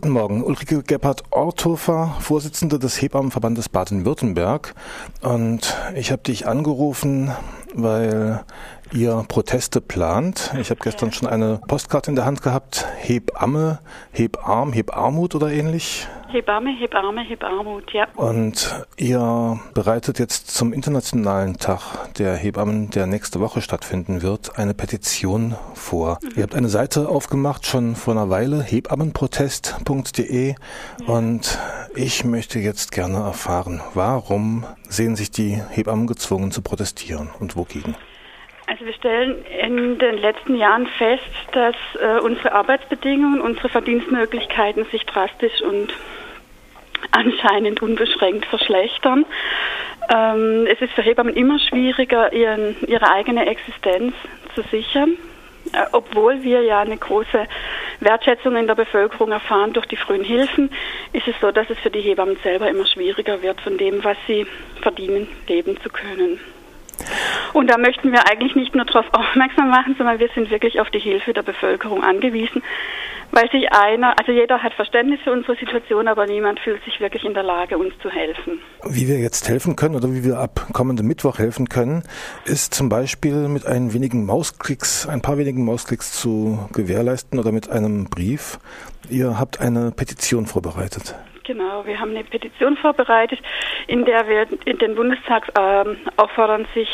Guten Morgen, Ulrike Gebhardt-Orthofer, Vorsitzende des Hebammenverbandes Baden-Württemberg. Und ich habe dich angerufen, weil ihr Proteste plant. Ich habe gestern schon eine Postkarte in der Hand gehabt. Hebamme, Hebarm, Hebarmut oder ähnlich. Hebamme, Hebarme, Hebarmut, ja. Und ihr bereitet jetzt zum Internationalen Tag der Hebammen, der nächste Woche stattfinden wird, eine Petition vor. Mhm. Ihr habt eine Seite aufgemacht, schon vor einer Weile, hebammenprotest.de. Ja. Und ich möchte jetzt gerne erfahren, warum sehen sich die Hebammen gezwungen zu protestieren und wogegen? Also wir stellen in den letzten Jahren fest, dass äh, unsere Arbeitsbedingungen, unsere Verdienstmöglichkeiten sich drastisch und anscheinend unbeschränkt verschlechtern. Ähm, es ist für Hebammen immer schwieriger, ihren, ihre eigene Existenz zu sichern, äh, obwohl wir ja eine große Wertschätzung in der Bevölkerung erfahren durch die frühen Hilfen, ist es so, dass es für die Hebammen selber immer schwieriger wird, von dem, was sie verdienen, leben zu können. Und da möchten wir eigentlich nicht nur darauf aufmerksam machen, sondern wir sind wirklich auf die Hilfe der Bevölkerung angewiesen, weil sich einer, also jeder hat Verständnis für unsere Situation, aber niemand fühlt sich wirklich in der Lage, uns zu helfen. Wie wir jetzt helfen können oder wie wir ab kommenden Mittwoch helfen können, ist zum Beispiel mit ein wenigen Mausklicks, ein paar wenigen Mausklicks zu gewährleisten oder mit einem Brief. Ihr habt eine Petition vorbereitet. Genau, wir haben eine Petition vorbereitet, in der wir in den Bundestag äh, auffordern, sich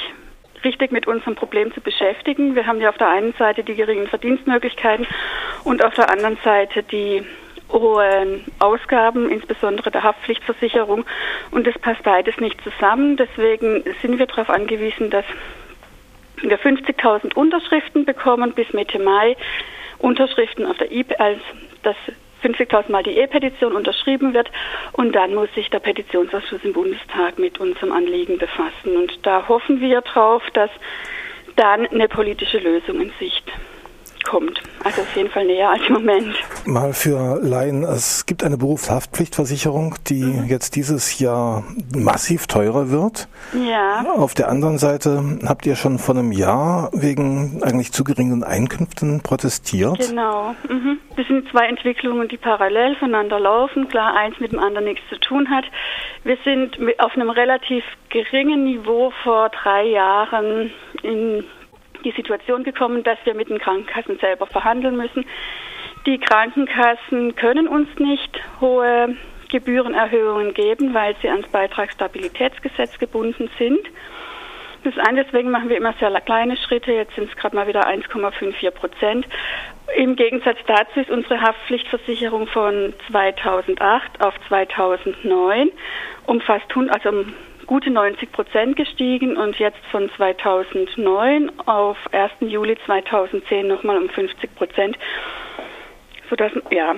richtig mit unserem Problem zu beschäftigen. Wir haben ja auf der einen Seite die geringen Verdienstmöglichkeiten und auf der anderen Seite die hohen Ausgaben, insbesondere der Haftpflichtversicherung. Und das passt beides nicht zusammen. Deswegen sind wir darauf angewiesen, dass wir 50.000 Unterschriften bekommen bis Mitte Mai. Unterschriften auf der e als das 50.000 Mal die E-Petition unterschrieben wird und dann muss sich der Petitionsausschuss im Bundestag mit unserem Anliegen befassen. Und da hoffen wir drauf, dass dann eine politische Lösung in Sicht kommt. Also auf jeden Fall näher als im Moment. Mal für Laien, es gibt eine Berufshaftpflichtversicherung, die mhm. jetzt dieses Jahr massiv teurer wird. Ja. Auf der anderen Seite habt ihr schon vor einem Jahr wegen eigentlich zu geringen Einkünften protestiert. Genau. Mhm. Das sind zwei Entwicklungen, die parallel voneinander laufen. Klar, eins mit dem anderen nichts zu tun hat. Wir sind auf einem relativ geringen Niveau vor drei Jahren in die Situation gekommen, dass wir mit den Krankenkassen selber verhandeln müssen. Die Krankenkassen können uns nicht hohe Gebührenerhöhungen geben, weil sie ans Beitragsstabilitätsgesetz gebunden sind. Das eine, deswegen machen wir immer sehr kleine Schritte. Jetzt sind es gerade mal wieder 1,54 Prozent. Im Gegensatz dazu ist unsere Haftpflichtversicherung von 2008 auf 2009 um fast, also um gute 90 Prozent gestiegen und jetzt von 2009 auf 1. Juli 2010 nochmal um 50 Prozent, sodass, ja,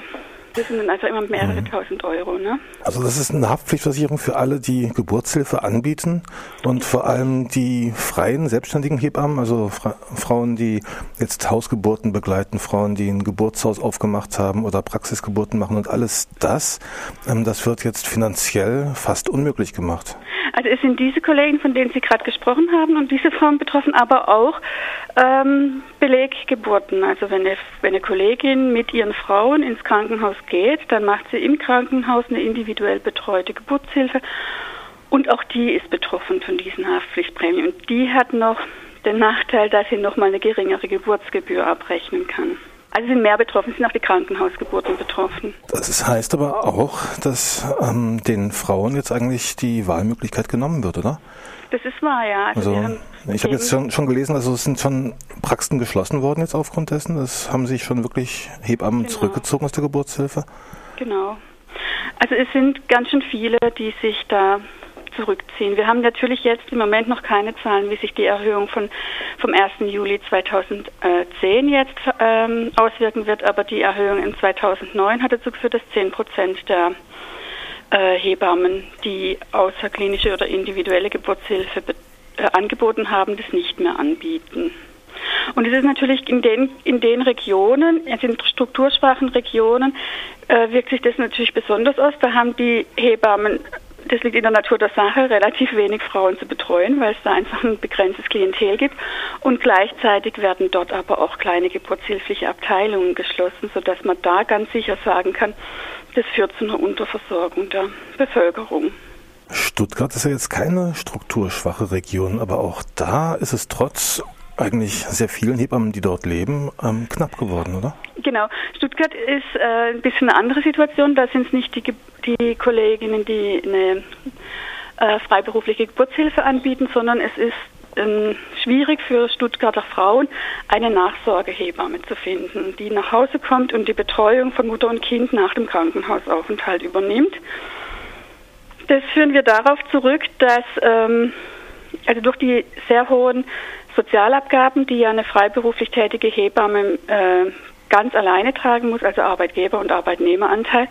das sind dann also immer mehrere mhm. tausend Euro. Ne? Also das ist eine Haftpflichtversicherung für alle, die Geburtshilfe anbieten und vor allem die freien, selbstständigen Hebammen, also Fra Frauen, die jetzt Hausgeburten begleiten, Frauen, die ein Geburtshaus aufgemacht haben oder Praxisgeburten machen und alles das, ähm, das wird jetzt finanziell fast unmöglich gemacht. Also es sind diese Kollegen, von denen Sie gerade gesprochen haben, und diese Frauen betroffen, aber auch ähm, Beleggeburten. Also wenn eine, wenn eine Kollegin mit ihren Frauen ins Krankenhaus geht, dann macht sie im Krankenhaus eine individuell betreute Geburtshilfe. Und auch die ist betroffen von diesen Haftpflichtprämien. Und die hat noch den Nachteil, dass sie nochmal eine geringere Geburtsgebühr abrechnen kann. Also sind mehr betroffen, sind auch die Krankenhausgeburten betroffen. Das heißt aber auch, dass ähm, den Frauen jetzt eigentlich die Wahlmöglichkeit genommen wird, oder? Das ist wahr, ja. Also, also ich habe jetzt schon, schon, gelesen, also es sind schon Praxen geschlossen worden jetzt aufgrund dessen. Das haben sich schon wirklich Hebammen genau. zurückgezogen aus der Geburtshilfe. Genau. Also es sind ganz schön viele, die sich da zurückziehen. Wir haben natürlich jetzt im Moment noch keine Zahlen, wie sich die Erhöhung von, vom 1. Juli 2010 jetzt ähm, auswirken wird, aber die Erhöhung in 2009 hat dazu geführt, dass 10 Prozent der äh, Hebammen, die außerklinische oder individuelle Geburtshilfe äh, angeboten haben, das nicht mehr anbieten. Und es ist natürlich in den, in den Regionen, also in strukturschwachen Regionen, äh, wirkt sich das natürlich besonders aus. Da haben die Hebammen das liegt in der Natur der Sache, relativ wenig Frauen zu betreuen, weil es da einfach ein begrenztes Klientel gibt. Und gleichzeitig werden dort aber auch kleine geburtshilfliche Abteilungen geschlossen, sodass man da ganz sicher sagen kann, das führt zu einer Unterversorgung der Bevölkerung. Stuttgart ist ja jetzt keine strukturschwache Region, aber auch da ist es trotz eigentlich sehr vielen Hebammen, die dort leben, ähm, knapp geworden, oder? Genau. Stuttgart ist äh, ein bisschen eine andere Situation. Da sind es nicht die, die Kolleginnen, die eine äh, freiberufliche Geburtshilfe anbieten, sondern es ist ähm, schwierig für Stuttgarter Frauen, eine Nachsorgehebamme zu finden, die nach Hause kommt und die Betreuung von Mutter und Kind nach dem Krankenhausaufenthalt übernimmt. Das führen wir darauf zurück, dass ähm, also durch die sehr hohen Sozialabgaben, die ja eine freiberuflich tätige Hebamme äh, ganz alleine tragen muss, also Arbeitgeber- und Arbeitnehmeranteil,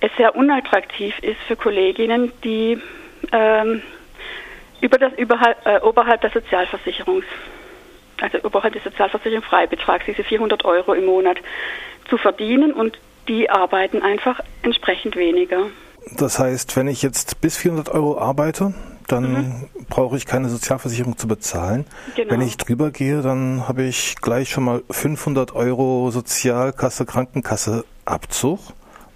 es sehr unattraktiv ist für Kolleginnen, die ähm, über das überhalb, äh, oberhalb der Sozialversicherungs, also oberhalb des Sozialversicherung Freibetrags, diese 400 Euro im Monat zu verdienen und die arbeiten einfach entsprechend weniger. Das heißt, wenn ich jetzt bis 400 Euro arbeite, dann mhm. brauche ich keine Sozialversicherung zu bezahlen. Genau. Wenn ich drüber gehe, dann habe ich gleich schon mal 500 Euro Sozialkasse, Krankenkasse Abzug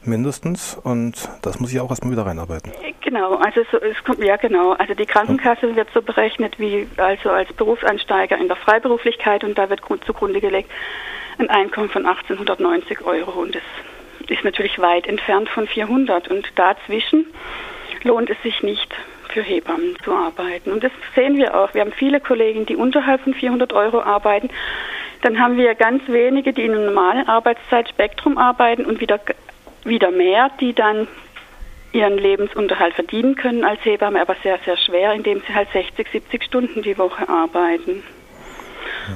mindestens und das muss ich auch erstmal wieder reinarbeiten. Genau, also so, es kommt ja genau. Also die Krankenkasse wird so berechnet wie also als Berufseinsteiger in der Freiberuflichkeit und da wird zugrunde gelegt ein Einkommen von 1890 Euro und das ist natürlich weit entfernt von 400 und dazwischen lohnt es sich nicht für Hebammen zu arbeiten. Und das sehen wir auch. Wir haben viele Kollegen, die unterhalb von 400 Euro arbeiten. Dann haben wir ganz wenige, die in einem normalen Arbeitszeitspektrum arbeiten und wieder, wieder mehr, die dann ihren Lebensunterhalt verdienen können als Hebamme, aber sehr, sehr schwer, indem sie halt 60, 70 Stunden die Woche arbeiten.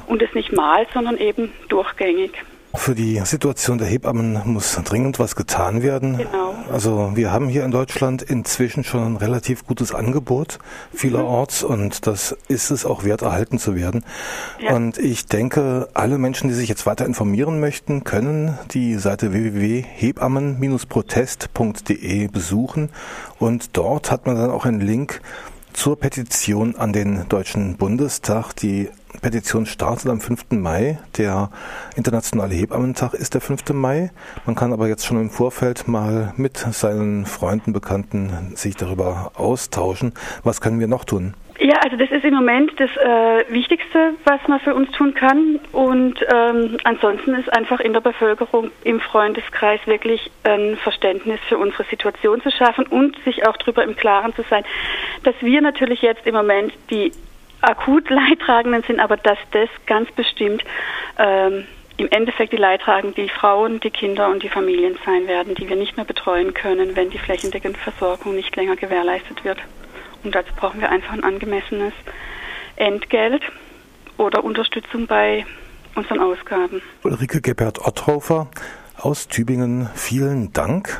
Und es nicht mal, sondern eben durchgängig. Für die Situation der Hebammen muss dringend was getan werden. Genau. Also wir haben hier in Deutschland inzwischen schon ein relativ gutes Angebot vielerorts mhm. und das ist es auch wert, erhalten zu werden. Ja. Und ich denke, alle Menschen, die sich jetzt weiter informieren möchten, können die Seite www.hebammen-protest.de besuchen und dort hat man dann auch einen Link zur Petition an den Deutschen Bundestag. Die Petition startet am 5. Mai. Der Internationale Hebammentag ist der 5. Mai. Man kann aber jetzt schon im Vorfeld mal mit seinen Freunden, Bekannten sich darüber austauschen. Was können wir noch tun? Ja, also das ist im Moment das äh, Wichtigste, was man für uns tun kann. Und ähm, ansonsten ist einfach in der Bevölkerung, im Freundeskreis wirklich ein Verständnis für unsere Situation zu schaffen und sich auch darüber im Klaren zu sein, dass wir natürlich jetzt im Moment die akut Leidtragenden sind, aber dass das ganz bestimmt ähm, im Endeffekt die Leidtragenden die Frauen, die Kinder und die Familien sein werden, die wir nicht mehr betreuen können, wenn die flächendeckende Versorgung nicht länger gewährleistet wird. Und dazu brauchen wir einfach ein angemessenes Entgelt oder Unterstützung bei unseren Ausgaben. Ulrike Gebert-Otthofer aus Tübingen, vielen Dank